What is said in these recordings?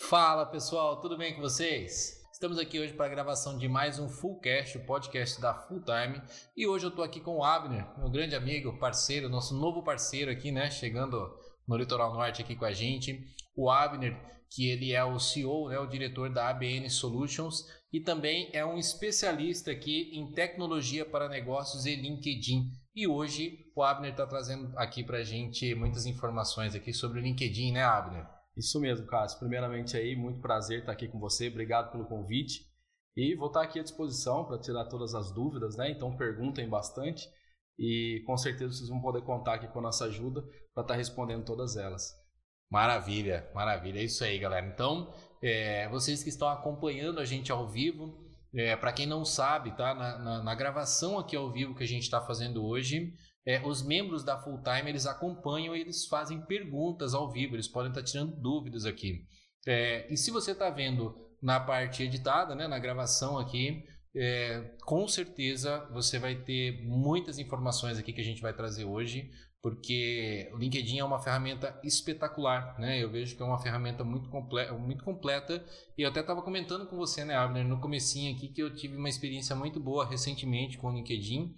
Fala pessoal, tudo bem com vocês? Estamos aqui hoje para a gravação de mais um Fullcast, o podcast da Full Time. E hoje eu estou aqui com o Abner, meu grande amigo, parceiro, nosso novo parceiro aqui, né? Chegando no Litoral Norte aqui com a gente. O Abner, que ele é o CEO, né, o diretor da ABN Solutions e também é um especialista aqui em tecnologia para negócios e LinkedIn. E hoje o Abner está trazendo aqui para a gente muitas informações aqui sobre o LinkedIn, né, Abner? Isso mesmo, Cássio. Primeiramente aí, muito prazer estar aqui com você. Obrigado pelo convite. E vou estar aqui à disposição para tirar todas as dúvidas, né? Então perguntem bastante e com certeza vocês vão poder contar aqui com a nossa ajuda para estar respondendo todas elas. Maravilha, maravilha. É isso aí, galera. Então, é, vocês que estão acompanhando a gente ao vivo, é, para quem não sabe, tá? Na, na, na, gravação aqui ao vivo que a gente está fazendo hoje, é, os membros da Full Time eles acompanham e eles fazem perguntas ao vivo, eles podem estar tirando dúvidas aqui. É, e se você está vendo na parte editada, né, na gravação aqui, é, com certeza você vai ter muitas informações aqui que a gente vai trazer hoje, porque o LinkedIn é uma ferramenta espetacular, né? Eu vejo que é uma ferramenta muito, comple muito completa e eu até estava comentando com você, né, Abner, no comecinho aqui que eu tive uma experiência muito boa recentemente com o LinkedIn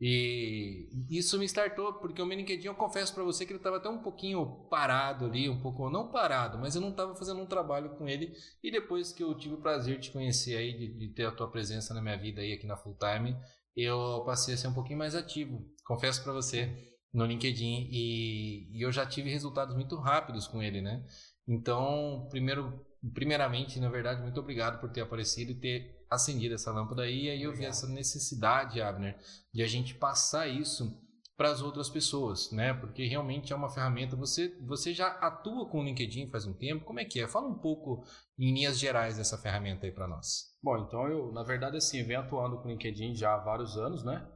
e isso me startou, porque o meu LinkedIn, eu confesso para você que ele estava até um pouquinho parado ali, um pouco, não parado, mas eu não estava fazendo um trabalho com ele. E depois que eu tive o prazer de te conhecer aí, de, de, ter a tua presença na minha vida aí aqui na Full Time, eu passei a ser um pouquinho mais ativo, confesso para você, no LinkedIn. E, e eu já tive resultados muito rápidos com ele, né? Então, primeiro, primeiramente, na verdade, muito obrigado por ter aparecido e ter acendido essa lâmpada aí. E aí eu vi essa necessidade, Abner, de a gente passar isso para as outras pessoas, né? Porque realmente é uma ferramenta. Você, você já atua com o LinkedIn faz um tempo? Como é que é? Fala um pouco em linhas gerais dessa ferramenta aí para nós. Bom, então eu, na verdade, assim, venho atuando com o LinkedIn já há vários anos, né?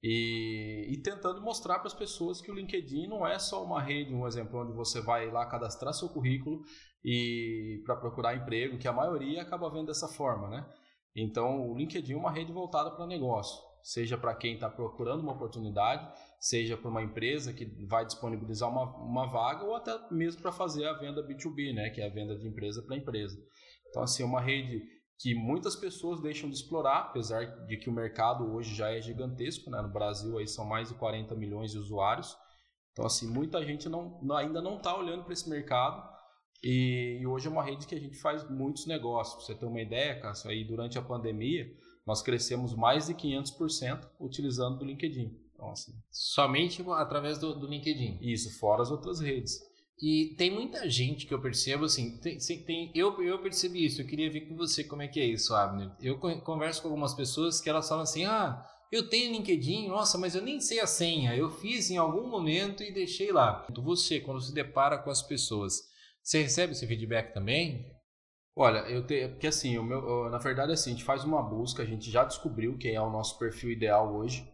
E, e tentando mostrar para as pessoas que o LinkedIn não é só uma rede, um exemplo onde você vai lá cadastrar seu currículo e para procurar emprego, que a maioria acaba vendo dessa forma, né? Então, o LinkedIn é uma rede voltada para negócio, seja para quem está procurando uma oportunidade, seja para uma empresa que vai disponibilizar uma, uma vaga ou até mesmo para fazer a venda B2B, né, que é a venda de empresa para empresa. Então, assim, é uma rede que muitas pessoas deixam de explorar, apesar de que o mercado hoje já é gigantesco, né? no Brasil aí são mais de 40 milhões de usuários. Então, assim, muita gente não, ainda não está olhando para esse mercado e, e, hoje é uma rede que a gente faz muitos negócios. Pra você ter uma ideia, Cássio, aí durante a pandemia, nós crescemos mais de 500% utilizando o LinkedIn. Então, assim, Somente através do, do, LinkedIn? Isso, fora as outras redes. E tem muita gente que eu percebo, assim, tem, tem, eu, eu percebi isso, eu queria ver com você como é que é isso, Abner. Eu converso com algumas pessoas que elas falam assim, ah, eu tenho LinkedIn, nossa, mas eu nem sei a senha, eu fiz em algum momento e deixei lá. Você, quando se depara com as pessoas, você recebe esse feedback também? Olha, eu tenho, porque assim, o meu, na verdade assim, a gente faz uma busca, a gente já descobriu quem é o nosso perfil ideal hoje.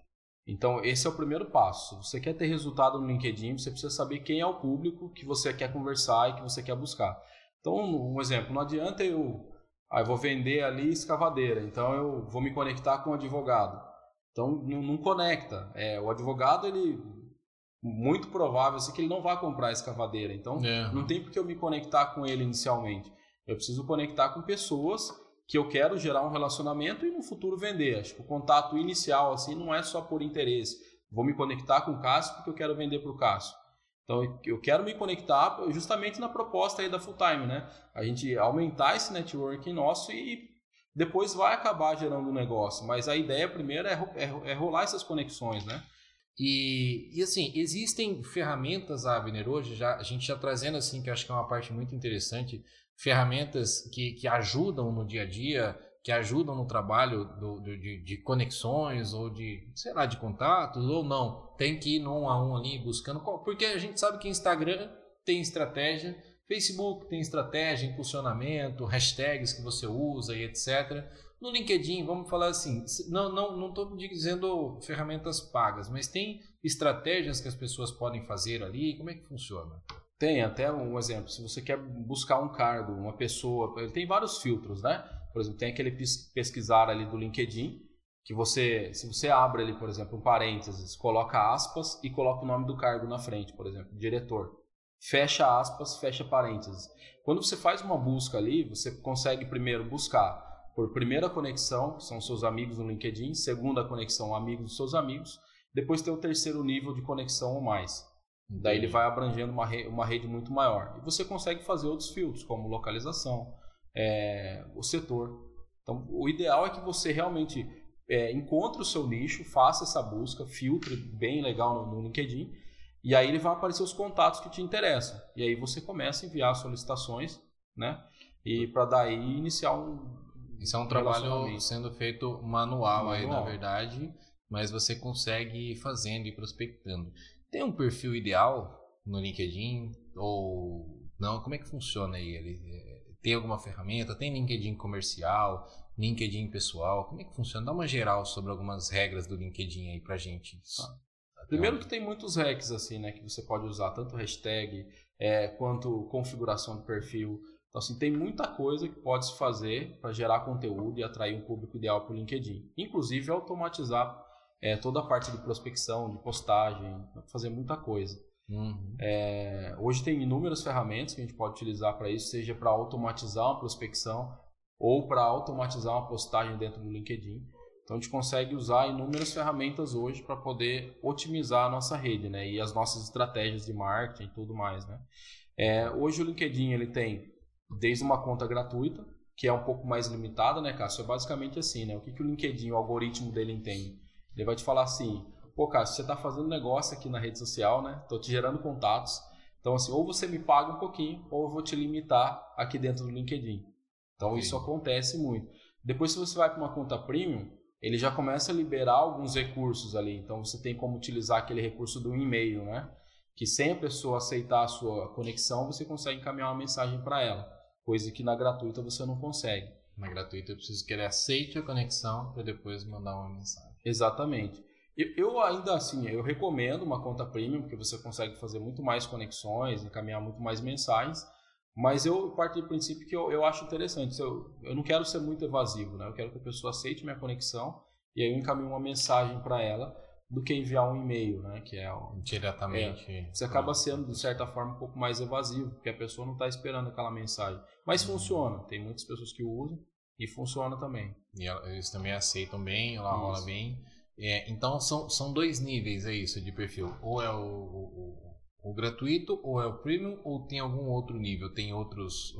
Então, esse é o primeiro passo. Você quer ter resultado no LinkedIn, você precisa saber quem é o público que você quer conversar e que você quer buscar. Então, um exemplo, não adianta eu, ah, eu vou vender ali escavadeira, então eu vou me conectar com o advogado. Então, não, não conecta. É, o advogado, ele muito provável assim, que ele não vai comprar a escavadeira. Então, é. não tem por que eu me conectar com ele inicialmente. Eu preciso conectar com pessoas que eu quero gerar um relacionamento e no futuro vender. Acho que o contato inicial assim não é só por interesse. Vou me conectar com o Cássio porque eu quero vender para o Cássio. Então, eu quero me conectar justamente na proposta aí da Full Time, né? A gente aumentar esse networking nosso e depois vai acabar gerando um negócio. Mas a ideia primeiro é, é, é rolar essas conexões, né? E, e assim, existem ferramentas, Abner, hoje, já, a gente já trazendo assim, que acho que é uma parte muito interessante, ferramentas que, que ajudam no dia a dia, que ajudam no trabalho do, do, de, de, conexões ou de, sei lá, de contatos, ou não. Tem que ir num a um ali buscando. Porque a gente sabe que Instagram tem estratégia, Facebook tem estratégia, impulsionamento, hashtags que você usa e etc. No LinkedIn, vamos falar assim, não não não estou dizendo ferramentas pagas, mas tem estratégias que as pessoas podem fazer ali. Como é que funciona? Tem até um exemplo. Se você quer buscar um cargo, uma pessoa, ele tem vários filtros, né? Por exemplo, tem aquele pesquisar ali do LinkedIn que você, se você abre ali, por exemplo, um parênteses, coloca aspas e coloca o nome do cargo na frente, por exemplo, diretor. fecha aspas, fecha parênteses. Quando você faz uma busca ali, você consegue primeiro buscar por primeira conexão, são seus amigos no LinkedIn, segunda conexão, amigos dos seus amigos, depois tem o terceiro nível de conexão ou mais. Daí ele vai abrangendo uma, rede, uma rede muito maior. E você consegue fazer outros filtros, como localização, é, o setor. Então, o ideal é que você realmente é, encontre o seu nicho, faça essa busca, filtre bem legal no, no LinkedIn, e aí ele vai aparecer os contatos que te interessam. E aí você começa a enviar solicitações, né? E para daí iniciar um. Isso é um trabalho sendo feito manual, manual aí, na verdade, mas você consegue ir fazendo e prospectando. Tem um perfil ideal no LinkedIn? Ou não? Como é que funciona aí? Ele é, tem alguma ferramenta? Tem LinkedIn comercial? LinkedIn pessoal? Como é que funciona? Dá uma geral sobre algumas regras do LinkedIn aí pra gente. Ah. Primeiro que tem muitos hacks assim, né, que você pode usar, tanto hashtag é, quanto configuração do perfil. Então, assim, tem muita coisa que pode se fazer para gerar conteúdo e atrair um público ideal para o LinkedIn. Inclusive, automatizar é, toda a parte de prospecção, de postagem, fazer muita coisa. Uhum. É, hoje tem inúmeras ferramentas que a gente pode utilizar para isso, seja para automatizar uma prospecção ou para automatizar uma postagem dentro do LinkedIn. Então a gente consegue usar inúmeras ferramentas hoje para poder otimizar a nossa rede, né? E as nossas estratégias de marketing e tudo mais, né? É, hoje o LinkedIn ele tem desde uma conta gratuita, que é um pouco mais limitada, né, Cássio? É basicamente assim, né? O que, que o LinkedIn, o algoritmo dele entende? Ele vai te falar assim, pô, cara, você está fazendo negócio aqui na rede social, né? Estou te gerando contatos. Então, assim, ou você me paga um pouquinho, ou eu vou te limitar aqui dentro do LinkedIn. Então, Sim. isso acontece muito. Depois, se você vai para uma conta premium, ele já começa a liberar alguns recursos ali. Então, você tem como utilizar aquele recurso do e-mail, né? Que sem a pessoa aceitar a sua conexão, você consegue encaminhar uma mensagem para ela. Coisa que na gratuita você não consegue. Na gratuita eu preciso que ele aceite a conexão para depois mandar uma mensagem. Exatamente. Eu, eu, ainda assim, eu recomendo uma conta premium, porque você consegue fazer muito mais conexões, encaminhar muito mais mensagens, mas eu parto do princípio que eu, eu acho interessante. Eu, eu não quero ser muito evasivo, né? Eu quero que a pessoa aceite minha conexão e aí eu encaminho uma mensagem para ela do que enviar um e-mail, né? Que é o, diretamente. É, você acaba sendo de certa forma um pouco mais evasivo, porque a pessoa não está esperando aquela mensagem. Mas uhum. funciona. Tem muitas pessoas que usam. E funciona também. E eles também aceitam bem, lá isso. rola bem. É, então são, são dois níveis, é isso, de perfil. Ou é o, o, o, gratuito, ou é o premium, ou tem algum outro nível? Tem outros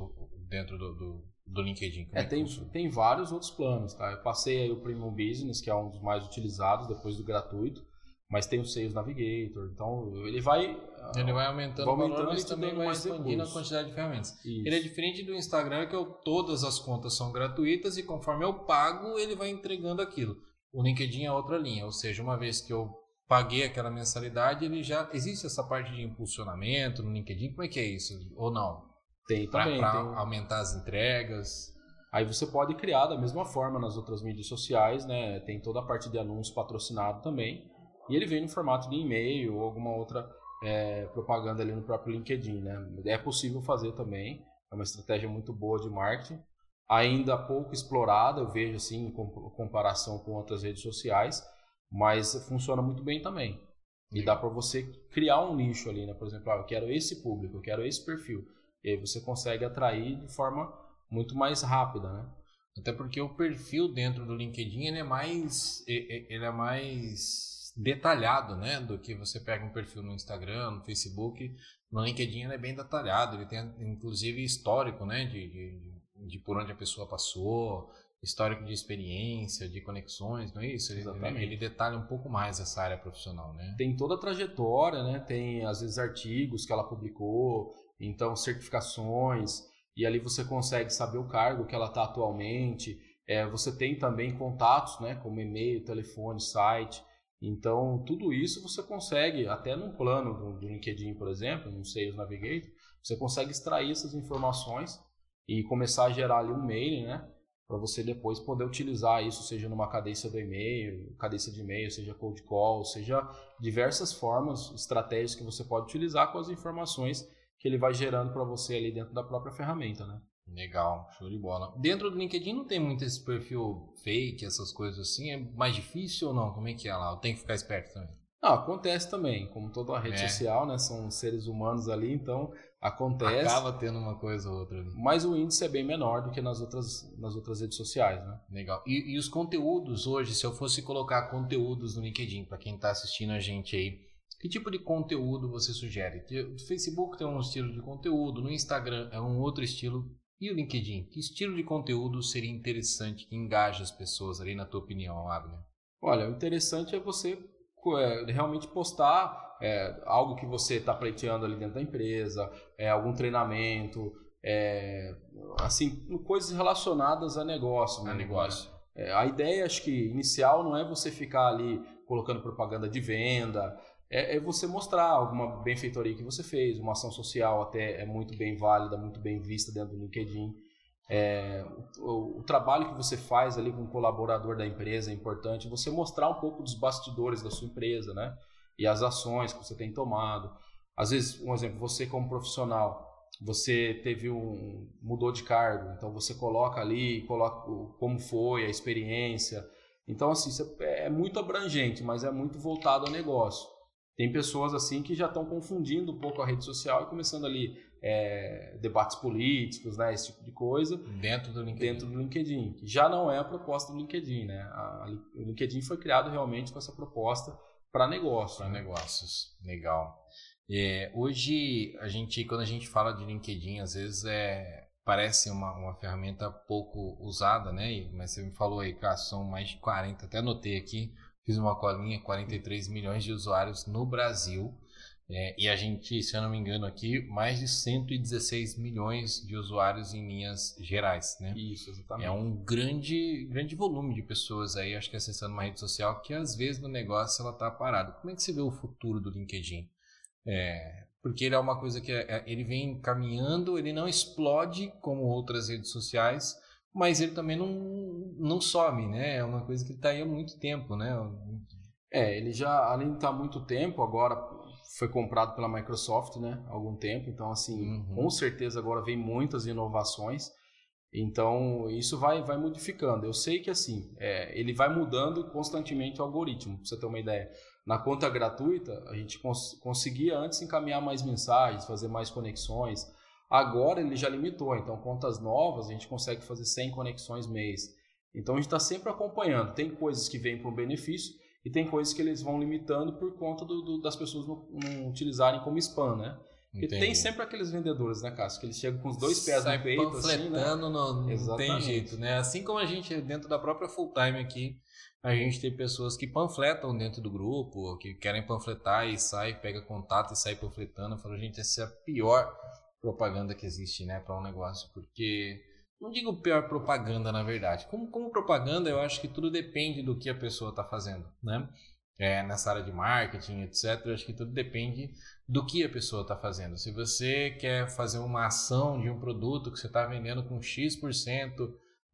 dentro do, do, do LinkedIn? É, é tem, tem vários outros planos, tá? Eu passei aí o Premium Business, que é um dos mais utilizados depois do gratuito mas tem o Sales Navigator, então ele vai ele vai aumentando, vai aumentando valor, mas também vai expandindo a quantidade de ferramentas. Isso. Ele é diferente do Instagram que eu, todas as contas são gratuitas e conforme eu pago ele vai entregando aquilo. O LinkedIn é outra linha, ou seja, uma vez que eu paguei aquela mensalidade, ele já existe essa parte de impulsionamento no LinkedIn. Como é que é isso? Ou não? Tem também. Para tem... aumentar as entregas. Aí você pode criar da mesma forma nas outras mídias sociais, né? Tem toda a parte de anúncio patrocinado também. E ele vem no formato de e-mail ou alguma outra é, propaganda ali no próprio LinkedIn. Né? É possível fazer também, é uma estratégia muito boa de marketing, ainda pouco explorada, eu vejo assim, em comparação com outras redes sociais, mas funciona muito bem também. E dá para você criar um nicho ali, né? Por exemplo, ah, eu quero esse público, eu quero esse perfil. E aí você consegue atrair de forma muito mais rápida, né? Até porque o perfil dentro do LinkedIn ele é mais ele é mais detalhado, né? Do que você pega um perfil no Instagram, no Facebook. No LinkedIn ele é bem detalhado, ele tem inclusive histórico, né? De, de, de por onde a pessoa passou, histórico de experiência, de conexões, não é isso? Ele, ele, detalha um pouco mais essa área profissional, né? Tem toda a trajetória, né? Tem às vezes artigos que ela publicou, então certificações, e ali você consegue saber o cargo que ela está atualmente. É, você tem também contatos, né? Como e-mail, telefone, site. Então, tudo isso você consegue, até num plano do, do LinkedIn, por exemplo, no Sales Navigator, você consegue extrair essas informações e começar a gerar ali um mail, né? Para você depois poder utilizar isso, seja numa cadência do e-mail, cadência de e-mail, seja cold call, seja diversas formas, estratégias que você pode utilizar com as informações que ele vai gerando para você ali dentro da própria ferramenta, né? Legal, show de bola. Dentro do LinkedIn não tem muito esse perfil fake, essas coisas assim. É mais difícil ou não? Como é que é lá? Eu tenho que ficar esperto também. Não, acontece também, como toda rede é. social, né? São seres humanos ali, então acontece. Acaba tendo uma coisa ou outra ali. Mas o índice é bem menor do que nas outras, nas outras redes sociais, né? Legal. E, e os conteúdos hoje, se eu fosse colocar conteúdos no LinkedIn, para quem está assistindo a gente aí, que tipo de conteúdo você sugere? O Facebook tem um estilo de conteúdo, no Instagram é um outro estilo. E o LinkedIn? Que estilo de conteúdo seria interessante, que engaja as pessoas ali, na tua opinião, Abner? Olha, o interessante é você é, realmente postar é, algo que você está pleiteando ali dentro da empresa, é, algum treinamento, é, assim, coisas relacionadas a negócio. A negócio. É, a ideia, acho que inicial, não é você ficar ali colocando propaganda de venda, é, é, você mostrar alguma benfeitoria que você fez, uma ação social até é muito bem válida, muito bem vista dentro do LinkedIn. É, o, o, trabalho que você faz ali com o colaborador da empresa é importante. Você mostrar um pouco dos bastidores da sua empresa, né? E as ações que você tem tomado. Às vezes, um exemplo, você como profissional, você teve um mudou de cargo, então você coloca ali, coloca como foi a experiência. Então assim, é muito abrangente, mas é muito voltado ao negócio. Tem pessoas assim que já estão confundindo um pouco a rede social e começando ali é, debates políticos, né, esse tipo de coisa. Dentro do LinkedIn. Dentro do LinkedIn, que já não é a proposta do LinkedIn, né? A, o LinkedIn foi criado realmente com essa proposta para negócio. Para né? negócios, legal. É, hoje, a gente, quando a gente fala de LinkedIn, às vezes é, parece uma, uma ferramenta pouco usada, né? Mas você me falou aí, cara, são mais de 40, até anotei aqui, fiz uma colinha, 43 milhões de usuários no Brasil. É, e a gente, se eu não me engano aqui, mais de 116 milhões de usuários em linhas gerais, né? Isso, exatamente. É um grande, grande volume de pessoas aí, acho que acessando uma rede social, que às vezes no negócio ela está parada. Como é que você vê o futuro do LinkedIn? É, porque ele é uma coisa que é, é, ele vem caminhando, ele não explode como outras redes sociais, mas ele também não, não some, né? É uma coisa que está aí há muito tempo, né? É, ele já, além de estar tá há muito tempo, agora foi comprado pela Microsoft, né? Há algum tempo, então assim, uhum. com certeza agora vem muitas inovações. Então isso vai, vai modificando. Eu sei que assim, é, ele vai mudando constantemente o algoritmo. Pra você ter uma ideia, na conta gratuita a gente cons conseguia antes encaminhar mais mensagens, fazer mais conexões. Agora ele já limitou, então contas novas a gente consegue fazer 100 conexões mês. Então a gente está sempre acompanhando. Tem coisas que vêm para um benefício e tem coisas que eles vão limitando por conta do, do, das pessoas não, não, utilizarem como spam, né? Porque Entendi. tem sempre aqueles vendedores, né, Cássio? Que eles chegam com os dois pés Sai no peito, panfletando, assim, né? não, não tem jeito, né? Assim como a gente, dentro da própria full time aqui, a gente tem pessoas que panfletam dentro do grupo, que querem panfletar e sai, pega contato e sai panfletando. Eu falo, gente, essa é a pior propaganda que existe, né, para um negócio, porque não digo pior propaganda, na verdade. Como, como propaganda, eu acho que tudo depende do que a pessoa está fazendo, né? É, nessa área de marketing, etc. Eu acho que tudo depende do que a pessoa está fazendo. Se você quer fazer uma ação de um produto que você está vendendo com X%,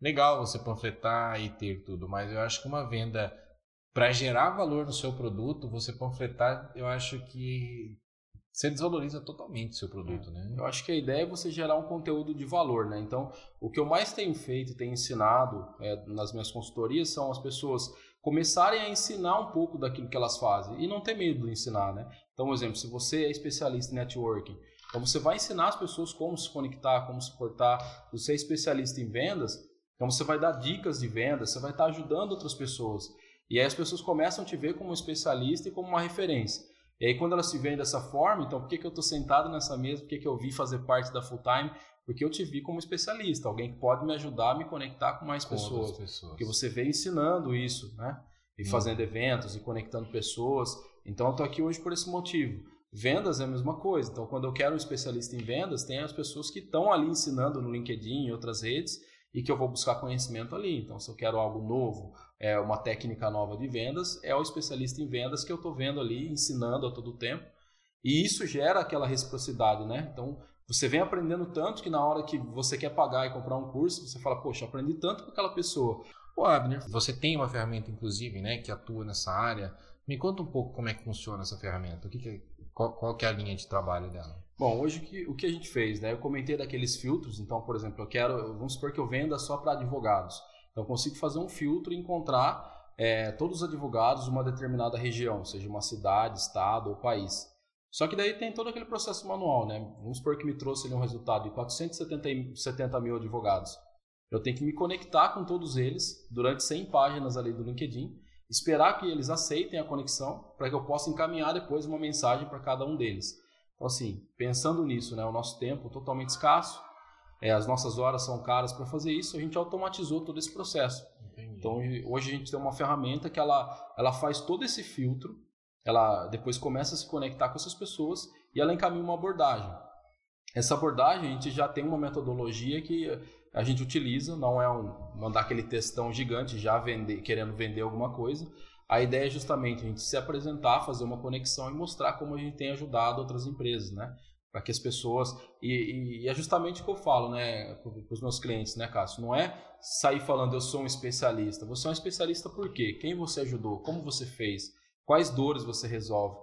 legal você panfletar e ter tudo, mas eu acho que uma venda para gerar valor no seu produto, você panfletar, eu acho que você desvaloriza totalmente o seu produto, né? Eu acho que a ideia é você gerar um conteúdo de valor, né? Então, o que eu mais tenho feito e tenho ensinado é, nas minhas consultorias são as pessoas começarem a ensinar um pouco daquilo que elas fazem e não ter medo de ensinar, né? Então, por exemplo, se você é especialista em networking, então você vai ensinar as pessoas como se conectar, como se portar. Se você é especialista em vendas, então você vai dar dicas de vendas, você vai estar ajudando outras pessoas. E aí as pessoas começam a te ver como um especialista e como uma referência. E aí, quando elas se veem dessa forma, então, por que, que eu estou sentado nessa mesa? Por que, que eu vi fazer parte da full time? Porque eu te vi como especialista, alguém que pode me ajudar a me conectar com mais com pessoas. pessoas. Porque você vem ensinando isso, né? E hum. fazendo eventos e conectando pessoas. Então, eu estou aqui hoje por esse motivo. Vendas é a mesma coisa. Então, quando eu quero um especialista em vendas, tem as pessoas que estão ali ensinando no LinkedIn e outras redes e que eu vou buscar conhecimento ali. Então, se eu quero algo novo, é uma técnica nova de vendas, é o especialista em vendas que eu estou vendo ali, ensinando a todo tempo. E isso gera aquela reciprocidade, né? Então, você vem aprendendo tanto que na hora que você quer pagar e comprar um curso, você fala, poxa, aprendi tanto com aquela pessoa. Ô, Abner, você tem uma ferramenta, inclusive, né, que atua nessa área. Me conta um pouco como é que funciona essa ferramenta. O que, que é, qual, qual que é a linha de trabalho dela? Bom, hoje o que, o que a gente fez, né? Eu comentei daqueles filtros. Então, por exemplo, eu quero, vamos supor que eu venda só para advogados. Então, eu consigo fazer um filtro e encontrar é, todos os advogados de uma determinada região, seja uma cidade, estado ou país. Só que daí tem todo aquele processo manual, né? Vamos supor que me trouxe ali um resultado de 470 mil advogados. Eu tenho que me conectar com todos eles durante 100 páginas ali do LinkedIn, esperar que eles aceitem a conexão para que eu possa encaminhar depois uma mensagem para cada um deles. Então, assim, pensando nisso, né, o nosso tempo totalmente escasso, é, as nossas horas são caras para fazer isso, a gente automatizou todo esse processo. Entendi. Então, hoje a gente tem uma ferramenta que ela, ela faz todo esse filtro, ela depois começa a se conectar com essas pessoas e ela encaminha uma abordagem. Essa abordagem a gente já tem uma metodologia que a gente utiliza, não é um mandar aquele textão gigante já vender, querendo vender alguma coisa. A ideia é justamente a gente se apresentar, fazer uma conexão e mostrar como a gente tem ajudado outras empresas, né? Para que as pessoas. E, e, é justamente o que eu falo, né, para os meus clientes, né, Cássio? Não é sair falando eu sou um especialista. Você é um especialista por quê? Quem você ajudou? Como você fez? Quais dores você resolve?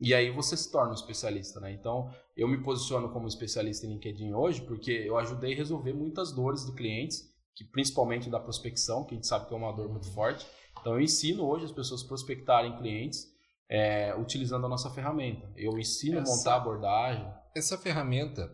E aí você se torna um especialista, né? Então, eu me posiciono como especialista em LinkedIn hoje porque eu ajudei a resolver muitas dores de clientes, que principalmente da prospecção, que a gente sabe que é uma dor muito forte. Então, eu ensino hoje as pessoas prospectarem clientes é, utilizando a nossa ferramenta. Eu ensino essa, a montar a abordagem. Essa ferramenta,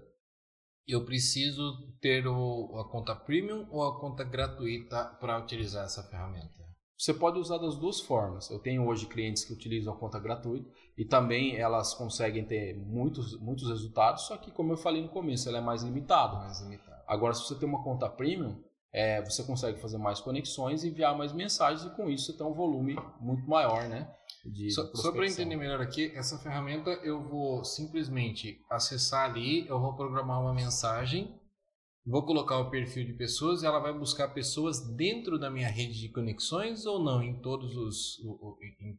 eu preciso ter o, a conta premium ou a conta gratuita para utilizar essa ferramenta? Você pode usar das duas formas. Eu tenho hoje clientes que utilizam a conta gratuita e também elas conseguem ter muitos, muitos resultados, só que, como eu falei no começo, ela é mais limitada. Mais limitada. Agora, se você tem uma conta premium, é, você consegue fazer mais conexões, enviar mais mensagens e com isso você tem um volume muito maior, né? De, só, só para entender melhor aqui, essa ferramenta eu vou simplesmente acessar ali, eu vou programar uma mensagem Vou colocar o perfil de pessoas e ela vai buscar pessoas dentro da minha rede de conexões ou não? Em todos os. Em,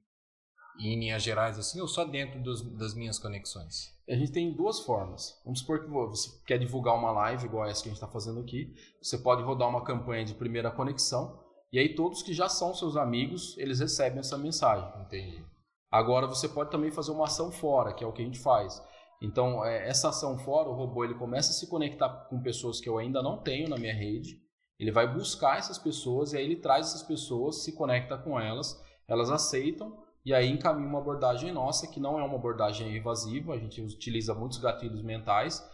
em linhas gerais, assim, ou só dentro dos, das minhas conexões? A gente tem duas formas. Vamos supor que você quer divulgar uma live igual essa que a gente está fazendo aqui. Você pode rodar uma campanha de primeira conexão e aí todos que já são seus amigos, eles recebem essa mensagem. Entendi. Agora você pode também fazer uma ação fora, que é o que a gente faz. Então, é, essa ação fora, o robô ele começa a se conectar com pessoas que eu ainda não tenho na minha rede. Ele vai buscar essas pessoas e aí ele traz essas pessoas, se conecta com elas, elas aceitam e aí encaminha uma abordagem nossa, que não é uma abordagem evasiva, a gente utiliza muitos gatilhos mentais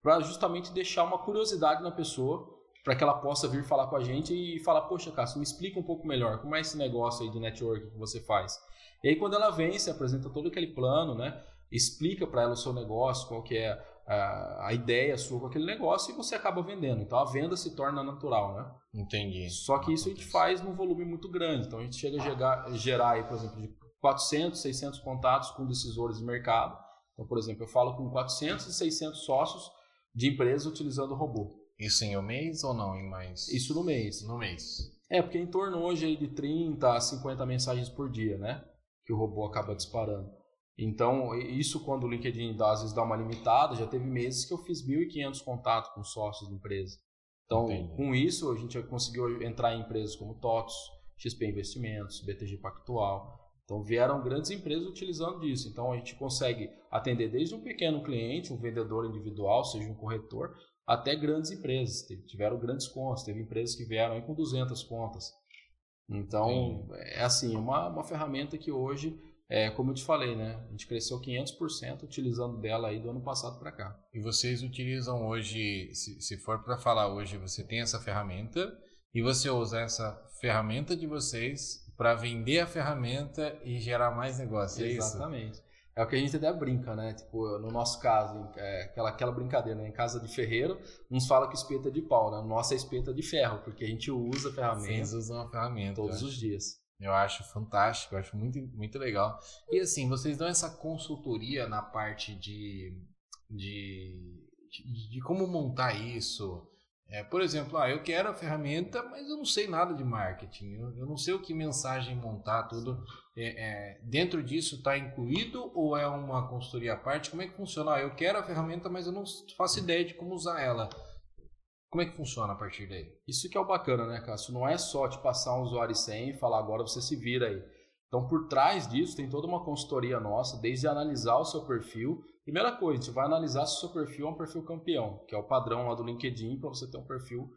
para justamente deixar uma curiosidade na pessoa, para que ela possa vir falar com a gente e falar: Poxa, Cássio, me explica um pouco melhor como é esse negócio aí de network que você faz. E aí, quando ela vem, se apresenta todo aquele plano, né? explica para ela o seu negócio, qual que é a, a, ideia sua com aquele negócio e você acaba vendendo. Então a venda se torna natural, né? Entendi. Só que isso a gente faz num volume muito grande. Então a gente chega a gerar, gerar aí, por exemplo, de 400, 600 contatos com decisores de mercado. Então, por exemplo, eu falo com 400 e 600 sócios de empresas utilizando o robô. Isso em um mês ou não em mais? Isso no mês. No mês. É, porque é em torno hoje aí de 30 a 50 mensagens por dia, né? Que o robô acaba disparando. Então, isso quando o LinkedIn às vezes dá uma limitada, já teve meses que eu fiz 1.500 contatos com sócios de empresa. Então, Entendi. com isso, a gente conseguiu entrar em empresas como TOTS, XP Investimentos, BTG Pactual. Então, vieram grandes empresas utilizando disso. Então, a gente consegue atender desde um pequeno cliente, um vendedor individual, seja um corretor, até grandes empresas. Tiveram grandes contas, teve empresas que vieram com 200 contas. Então, Sim. é assim, uma, uma ferramenta que hoje é, como eu te falei, né? A gente cresceu 500% utilizando dela aí do ano passado para cá. E vocês utilizam hoje, se, se for para falar hoje, você tem essa ferramenta e você usa essa ferramenta de vocês para vender a ferramenta e gerar mais negócio, é Exatamente. isso? É o que a gente até brinca, né? Tipo, no nosso caso, é aquela, aquela brincadeira, né? Em casa de ferreiro, uns falam que espeta é de pau, né? Nossa é espeta de ferro, porque a gente usa a ferramenta. Vocês usam a ferramenta. Todos os dias. Eu acho fantástico, eu acho muito, muito legal. E assim, vocês dão essa consultoria na parte de, de, de, de como montar isso. É, por exemplo, ah, eu quero a ferramenta, mas eu não sei nada de marketing. Eu, eu não sei o que mensagem montar, tudo. É, é, dentro disso está incluído ou é uma consultoria à parte? Como é que funciona? Ah, eu quero a ferramenta, mas eu não faço ideia de como usar ela. Como é que funciona a partir daí? Isso que é o bacana, né, Cássio? Não é só te passar um usuário sem e falar agora você se vira aí. Então, por trás disso, tem toda uma consultoria nossa, desde analisar o seu perfil. Primeira coisa, a gente vai analisar se o seu perfil é um perfil campeão, que é o padrão lá do LinkedIn para você ter um perfil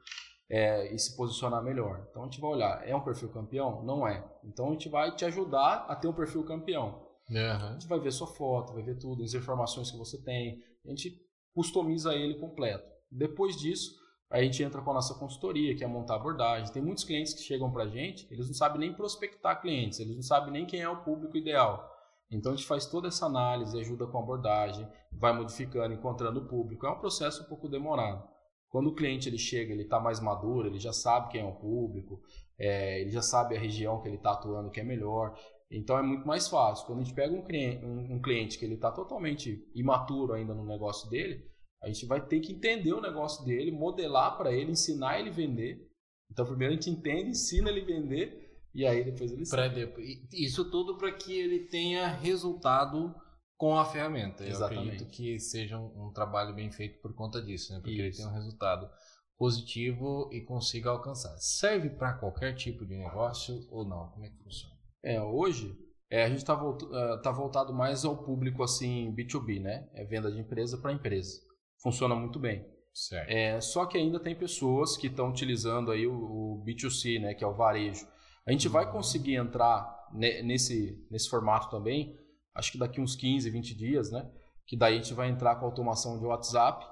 é, e se posicionar melhor. Então a gente vai olhar, é um perfil campeão? Não é. Então a gente vai te ajudar a ter um perfil campeão. Uhum. A gente vai ver sua foto, vai ver tudo, as informações que você tem. A gente customiza ele completo. Depois disso, a gente entra com a nossa consultoria, que é montar abordagem. Tem muitos clientes que chegam para a gente, eles não sabem nem prospectar clientes, eles não sabem nem quem é o público ideal. Então a gente faz toda essa análise, ajuda com a abordagem, vai modificando, encontrando o público. É um processo um pouco demorado. Quando o cliente ele chega, ele está mais maduro, ele já sabe quem é o público, é, ele já sabe a região que ele está atuando que é melhor. Então é muito mais fácil. Quando a gente pega um cliente, um, um cliente que ele está totalmente imaturo ainda no negócio dele, a gente vai ter que entender o negócio dele, modelar para ele, ensinar ele vender. Então primeiro a gente entende, ensina ele vender e aí depois ele pra depois, Isso tudo para que ele tenha resultado com a ferramenta. Eu Exatamente. acredito que seja um, um, trabalho bem feito por conta disso, né? Porque Isso. ele tem um resultado positivo e consiga alcançar. Serve para qualquer tipo de negócio ou não? Como é que funciona? É, hoje é, a gente está voltado, uh, tá voltado mais ao público assim B2B, né? É venda de empresa para empresa. Funciona muito bem. Certo. É, só que ainda tem pessoas que estão utilizando aí o, o, B2C, né? Que é o varejo. A gente vai conseguir entrar nesse, nesse formato também, acho que daqui uns 15, 20 dias, né? Que daí a gente vai entrar com automação de WhatsApp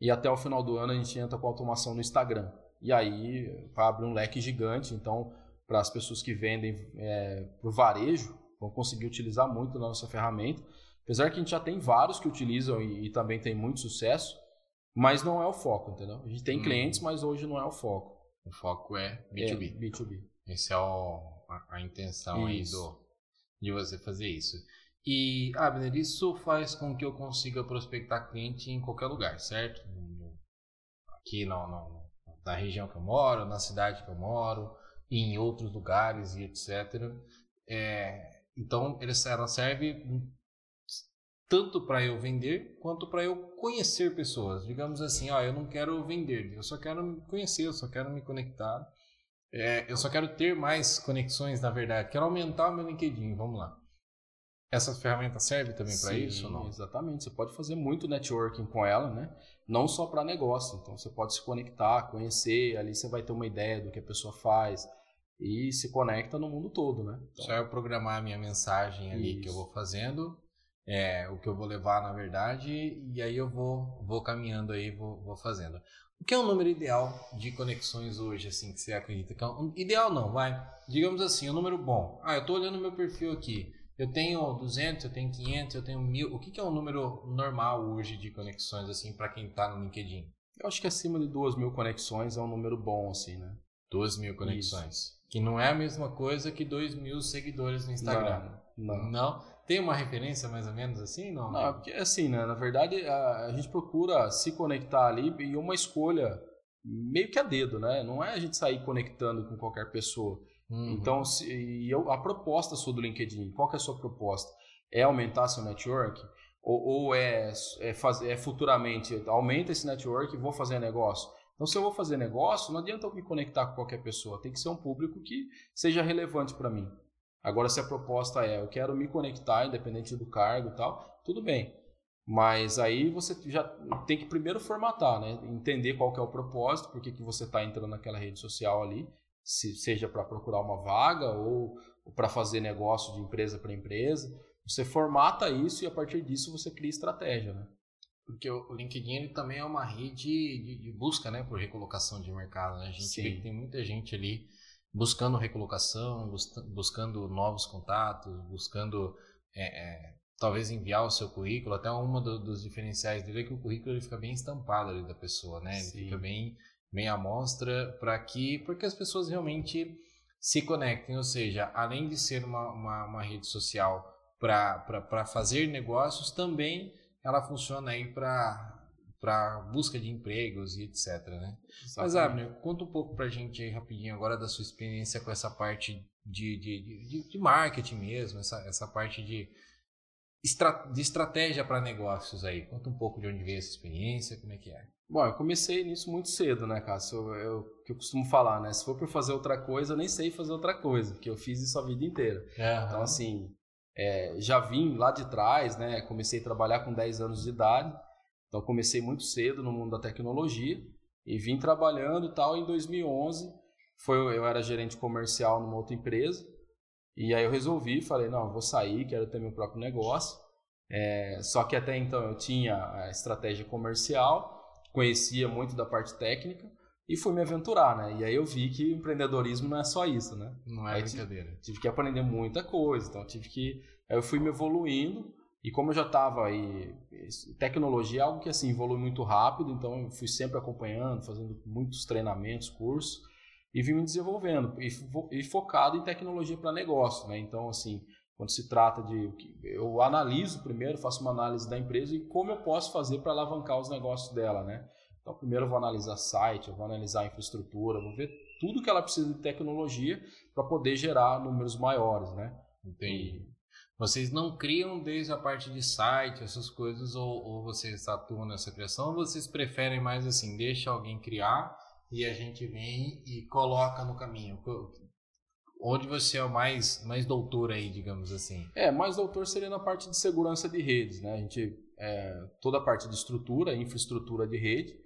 e até o final do ano a gente entra com automação no Instagram. E aí vai abrir um leque gigante, então para as pessoas que vendem é, para o varejo, vão conseguir utilizar muito da nossa ferramenta. Apesar que a gente já tem vários que utilizam e, e também tem muito sucesso, mas não é o foco, entendeu? A gente tem hum. clientes, mas hoje não é o foco. O foco é B2B. É, B2B. Essa é o, a, a, intenção aí do, de você fazer isso. E, Abner, isso faz com que eu consiga prospectar cliente em qualquer lugar, certo? Aqui no, no, na região que eu moro, na cidade que eu moro, em outros lugares e etc. É, então, ela serve tanto para eu vender quanto para eu conhecer pessoas. Digamos assim, ó, eu não quero vender, eu só quero me conhecer, eu só quero me conectar. É, eu só quero ter mais conexões, na verdade. Quero aumentar o meu LinkedIn, vamos lá. Essa ferramenta serve também para isso ou não? Exatamente. Você pode fazer muito networking com ela, né? Não só para negócio. Então você pode se conectar, conhecer, ali você vai ter uma ideia do que a pessoa faz, e se conecta no mundo todo, né? Então, Só eu programar a minha mensagem ali isso. que eu vou fazendo, é, o que eu vou levar na verdade, e aí eu vou, vou caminhando aí, vou, vou fazendo. O que é o número ideal de conexões hoje, assim, que você acredita que é um, ideal não, vai. Digamos assim, um número bom. Ah, eu estou olhando meu perfil aqui. Eu tenho 200, eu tenho 500, eu tenho 1000. O que, que é um número normal hoje de conexões, assim, para quem está no LinkedIn? Eu acho que acima de 2 mil conexões é um número bom, assim, né? 2 mil conexões. Isso. Que não é a mesma coisa que 2 mil seguidores no Instagram. Não, não. não. Tem uma referência mais ou menos assim? Não, não porque assim, né? Na verdade, a, a, gente procura se conectar ali e uma escolha meio que a dedo, né? Não é a gente sair conectando com qualquer pessoa. Uhum. Então, se, eu, a proposta sua do LinkedIn, qual que é a sua proposta? É aumentar seu network? Ou, ou é, é, fazer, é futuramente, aumenta esse network e vou fazer negócio? Então, se eu vou fazer negócio, não adianta eu me conectar com qualquer pessoa, tem que ser um público que seja relevante para mim. Agora, se a proposta é eu quero me conectar, independente do cargo e tal, tudo bem. Mas aí você já tem que primeiro formatar, né? entender qual que é o propósito, por que, que você está entrando naquela rede social ali, se, seja para procurar uma vaga ou, ou para fazer negócio de empresa para empresa. Você formata isso e a partir disso você cria estratégia. Né? Porque o LinkedIn ele também é uma rede de, de busca né, por recolocação de mercado. Né? A gente Sim. vê que tem muita gente ali buscando recolocação, buscando novos contatos, buscando é, é, talvez enviar o seu currículo. Até uma do, dos diferenciais dele é que o currículo ele fica bem estampado ali da pessoa, né? Ele Sim. fica bem, bem à mostra para que porque as pessoas realmente se conectem. Ou seja, além de ser uma, uma, uma rede social para fazer negócios, também ela funciona aí para para busca de empregos e etc, né? Mas Abner, conta um pouco para a gente aí rapidinho agora da sua experiência com essa parte de, de, de, de marketing mesmo, essa, essa parte de, de estratégia para negócios aí. Conta um pouco de onde veio essa experiência, como é que é? Bom, eu comecei nisso muito cedo, né, Cássio? Eu, eu, que eu costumo falar, né? Se for para fazer outra coisa, eu nem sei fazer outra coisa, porque eu fiz isso a vida inteira. Uhum. Então, assim, é, já vim lá de trás, né? Comecei a trabalhar com 10 anos de idade, então comecei muito cedo no mundo da tecnologia E vim trabalhando e tal. Em 2011, foi, eu era gerente comercial numa outra empresa. E aí eu resolvi, falei, não, vou sair, quero ter meu próprio negócio. É, só que até então eu tinha a estratégia comercial, conhecia muito da parte técnica e fui me aventurar, né? E aí eu vi que empreendedorismo não é só isso, né? Não é aí brincadeira. Tive, tive que aprender muita coisa, então tive que... Aí eu fui me evoluindo e como eu já estava aí... Tecnologia é algo que, assim, evolui muito rápido, então eu fui sempre acompanhando, fazendo muitos treinamentos, cursos e vim me desenvolvendo e, e focado em tecnologia para negócio, né? Então, assim, quando se trata de eu analiso primeiro, faço uma análise da empresa e como eu posso fazer para alavancar os negócios dela, né? Então, primeiro eu vou analisar site, eu vou analisar a infraestrutura, vou ver tudo que ela precisa de tecnologia para poder gerar números maiores, né? Entendi. Vocês não criam desde a parte de site, essas coisas, ou, ou vocês atuam nessa criação, ou vocês preferem mais assim, deixa alguém criar e a gente vem e coloca no caminho? Onde você é o mais, mais doutor aí, digamos assim? É, mais doutor seria na parte de segurança de redes, né? A gente, é, toda a parte de estrutura, infraestrutura de rede,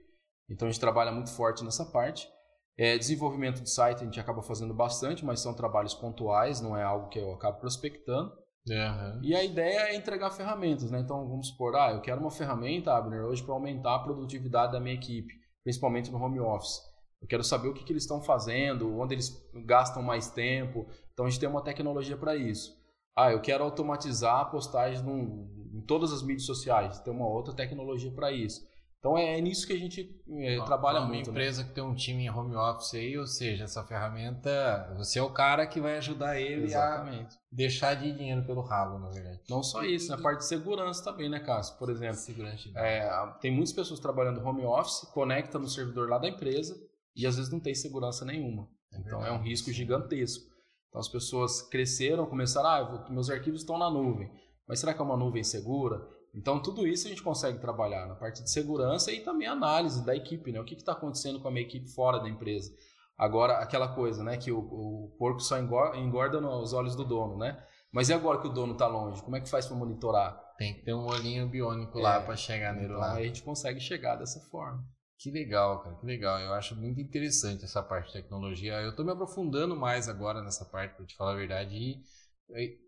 então a gente trabalha muito forte nessa parte. É, desenvolvimento de site a gente acaba fazendo bastante, mas são trabalhos pontuais, não é algo que eu acabo prospectando. Uhum. E a ideia é entregar ferramentas, né? Então vamos supor, ah, eu quero uma ferramenta, Abner, hoje para aumentar a produtividade da minha equipe, principalmente no home office. Eu quero saber o que, que eles estão fazendo, onde eles gastam mais tempo. Então a gente tem uma tecnologia para isso. Ah, eu quero automatizar a postagem num, em todas as mídias sociais. Tem uma outra tecnologia para isso. Então é, é, nisso que a gente é, então, trabalha uma muito. Uma né? empresa né? que tem um time em home office aí, ou seja, essa ferramenta, você é o cara que vai ajudar ele Exatamente. a deixar de dinheiro pelo ralo, na verdade. Não só isso, na né? parte de segurança também, né, Cássio? Por exemplo, segurança é, tem muitas pessoas trabalhando home office, conecta no servidor lá da empresa, e às vezes não tem segurança nenhuma. É então é um risco gigantesco. Então as pessoas cresceram, começaram, ah, vou, meus arquivos estão na nuvem, mas será que é uma nuvem segura? Então tudo isso a gente consegue trabalhar na parte de segurança e também análise da equipe, né? O que está acontecendo com a minha equipe fora da empresa? Agora aquela coisa, né? Que o, o porco só engorda, engorda nos olhos do dono, né? Mas e agora que o dono está longe? Como é que faz para monitorar? Tem que ter um olhinho biônico é, lá para chegar nele então lá. Aí a gente consegue chegar dessa forma. Que legal, cara, que legal. Eu acho muito interessante essa parte de tecnologia. Eu estou me aprofundando mais agora nessa parte, para te falar a verdade. E, e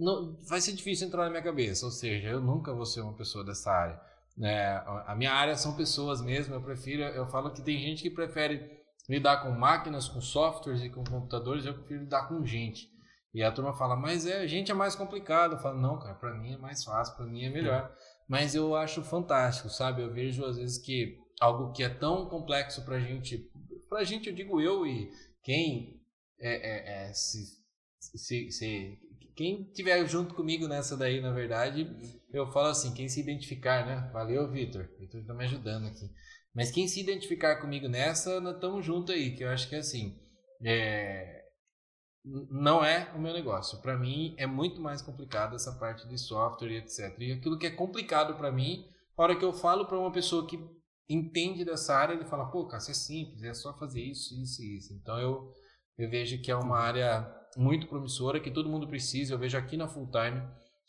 não, vai ser difícil entrar na minha cabeça. Ou seja, eu nunca vou ser uma pessoa dessa área. É, a minha área são pessoas mesmo. Eu prefiro, eu falo que tem gente que prefere lidar com máquinas, com softwares e com computadores. Eu prefiro lidar com gente. E a turma fala, mas é, gente é mais complicado. Eu falo, não, cara, para mim é mais fácil, para mim é melhor. Mas eu acho fantástico, sabe? Eu vejo às vezes que algo que é tão complexo para gente, para gente eu digo eu e quem é, é, é se, se, se, quem tiver junto comigo nessa daí, na verdade, eu falo assim, quem se identificar, né? Valeu, Vitor. Vitor tá me ajudando aqui. Mas quem se identificar comigo nessa, nós estamos juntos aí, que eu acho que é assim, é, não é o meu negócio. Para mim é muito mais complicado essa parte de software e etc. E aquilo que é complicado para mim, a hora que eu falo para uma pessoa que entende dessa área, ele fala, pô, cara, isso é simples, é só fazer isso, isso e isso. Então eu, eu vejo que é uma área muito promissora, que todo mundo precisa. Eu vejo aqui na Full Time,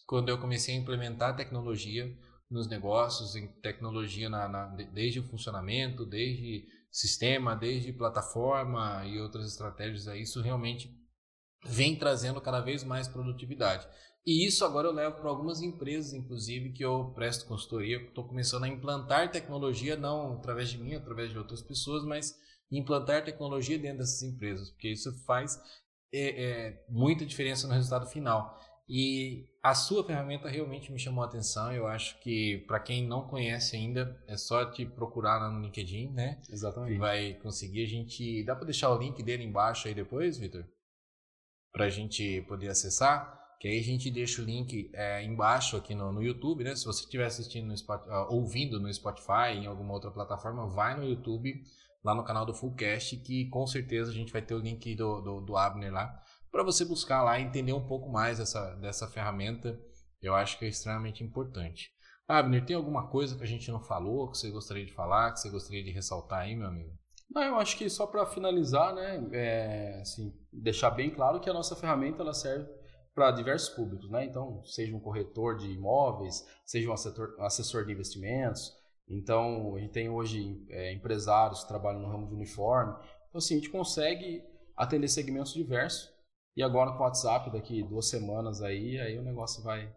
quando eu comecei a implementar tecnologia nos negócios, em tecnologia na, na, desde o funcionamento, desde sistema, desde plataforma e outras estratégias, aí, isso realmente vem trazendo cada vez mais produtividade. E isso agora eu levo para algumas empresas, inclusive, que eu presto consultoria. Estou começando a implantar tecnologia, não através de mim, através de outras pessoas, mas implantar tecnologia dentro dessas empresas, porque isso faz é, é, muita diferença no resultado final. E a sua ferramenta realmente me chamou a atenção. Eu acho que para quem não conhece ainda, é só te procurar no LinkedIn, né? Exatamente. Vai conseguir. A gente. Dá para deixar o link dele embaixo aí depois, Vitor? Para a gente poder acessar que aí a gente deixa o link é, embaixo aqui no, no YouTube, né? Se você estiver assistindo no Spotify, uh, ouvindo no Spotify, em alguma outra plataforma, vai no YouTube, lá no canal do Fullcast, que com certeza a gente vai ter o link do, do, do Abner lá, para você buscar lá e entender um pouco mais dessa, dessa ferramenta. Eu acho que é extremamente importante. Abner, tem alguma coisa que a gente não falou, que você gostaria de falar, que você gostaria de ressaltar aí, meu amigo? Não, eu acho que só para finalizar, né, é, assim, deixar bem claro que a nossa ferramenta ela serve para diversos públicos, né? Então, seja um corretor de imóveis, seja um assessor, assessor de investimentos, Então, a gente tem hoje é, empresários que trabalham no ramo de uniforme. Então, assim, a gente consegue atender segmentos diversos. E agora com o WhatsApp, daqui duas semanas aí, aí o negócio vai,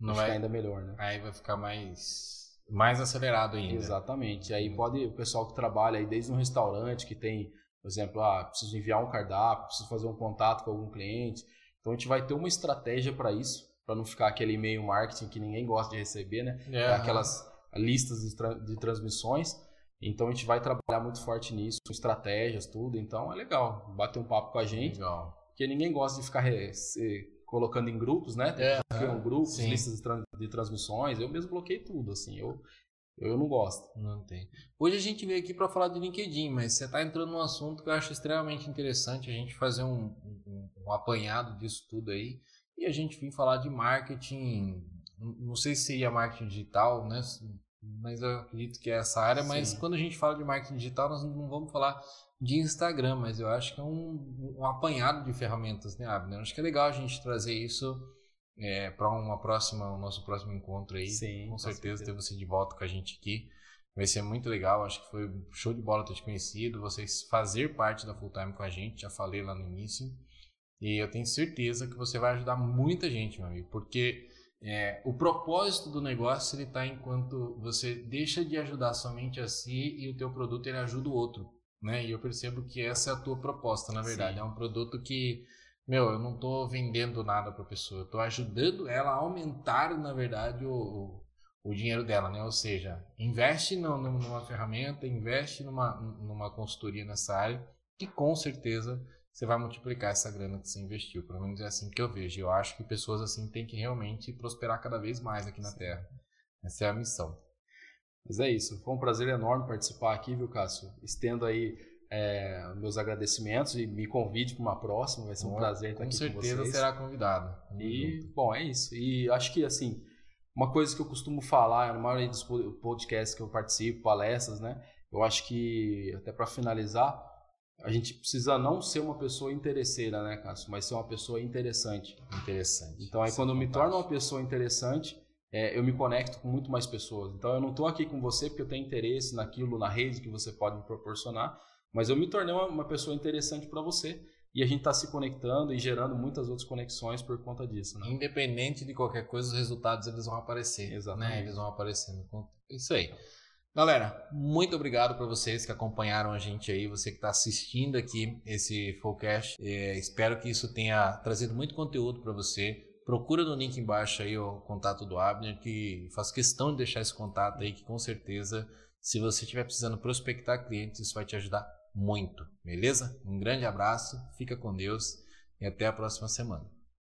Não ficar vai, ainda melhor, né? aí vai ficar mais, mais acelerado ainda. Exatamente. Aí pode o pessoal que trabalha aí desde um restaurante que tem, por exemplo, ah, preciso enviar um cardápio, preciso fazer um contato com algum cliente. Então a gente vai ter uma estratégia para isso, para não ficar aquele e-mail marketing que ninguém gosta de receber, né? É, Aquelas listas de, tra- de transmissões. Então a gente vai trabalhar muito forte nisso, com estratégias, tudo. Então é legal bater um papo com a gente, Legal. porque ninguém gosta de ficar se colocando em grupos, né? Tem É, que criam grupos, sim. listas de, de transmissões. Eu mesmo bloqueei tudo, assim. Eu, eu não gosto. Não tem. Hoje a gente veio aqui para falar de LinkedIn, mas você está entrando num assunto que eu acho extremamente interessante a gente fazer um, um- um apanhado disso tudo aí e a gente vir falar de marketing. Não sei se seria marketing digital, né? Mas eu acredito que é essa área. Mas Sim. quando a gente fala de marketing digital, nós não vamos falar de Instagram, mas eu acho que é um, um apanhado de ferramentas, né, Abner? Acho que é legal a gente trazer isso para uma próxima, o nosso próximo encontro aí. Sim, com certeza ter você de volta com a gente aqui. Vai ser muito legal, acho que foi show de bola ter te conhecido, vocês fazer parte da Full Time com a gente, já falei lá no início. E eu tenho certeza que você vai ajudar muita gente, meu amigo, porque é, o propósito do negócio ele está enquanto você deixa de ajudar somente a si e o teu produto ele ajuda o outro, né? E eu percebo que essa é a tua proposta, na verdade. Sim. É um produto que, meu, eu não estou vendendo nada para a pessoa, estou ajudando ela a aumentar, na verdade, o, o, dinheiro dela, né? Ou seja, investe no- numa ferramenta, investe numa, numa consultoria nessa área, que com certeza você vai multiplicar essa grana que você investiu. Pelo menos é assim que eu vejo. Eu acho que pessoas assim têm que realmente prosperar cada vez mais aqui na Terra. Essa é a missão. Mas é isso. Foi um prazer enorme participar aqui, viu, Cássio? Estendo aí é, meus agradecimentos e me convide para uma próxima. Vai ser um Com- prazer estar Com aqui certeza com vocês. será convidado. E, junto. bom, é isso. E acho que, assim, uma coisa que eu costumo falar na maioria dos po- podcasts que eu participo, palestras, né? Eu acho que, até para finalizar, a gente precisa não ser uma pessoa interesseira, né, Cássio? Mas ser uma pessoa interessante. Interessante. Então, aí Isso é quando eu me torno uma pessoa interessante, é, eu me conecto com muito mais pessoas. Então, eu não estou aqui com você porque eu tenho interesse naquilo, na rede que você pode me proporcionar, mas eu me tornei uma, uma pessoa interessante para você. E a gente está se conectando e gerando muitas outras conexões por conta disso, né? Independente de qualquer coisa, os resultados eles vão aparecer. Exatamente. Né? Eles vão aparecendo. Isso aí. Galera, muito obrigado para vocês que acompanharam a gente aí, você que está assistindo aqui esse Fullcast. É, espero que isso tenha trazido muito conteúdo para você. Procura no link embaixo aí o contato do Abner, que faço questão de deixar esse contato aí, que com certeza, se você estiver precisando prospectar clientes, isso vai te ajudar muito, beleza? Um grande abraço, fica com Deus e até a próxima semana.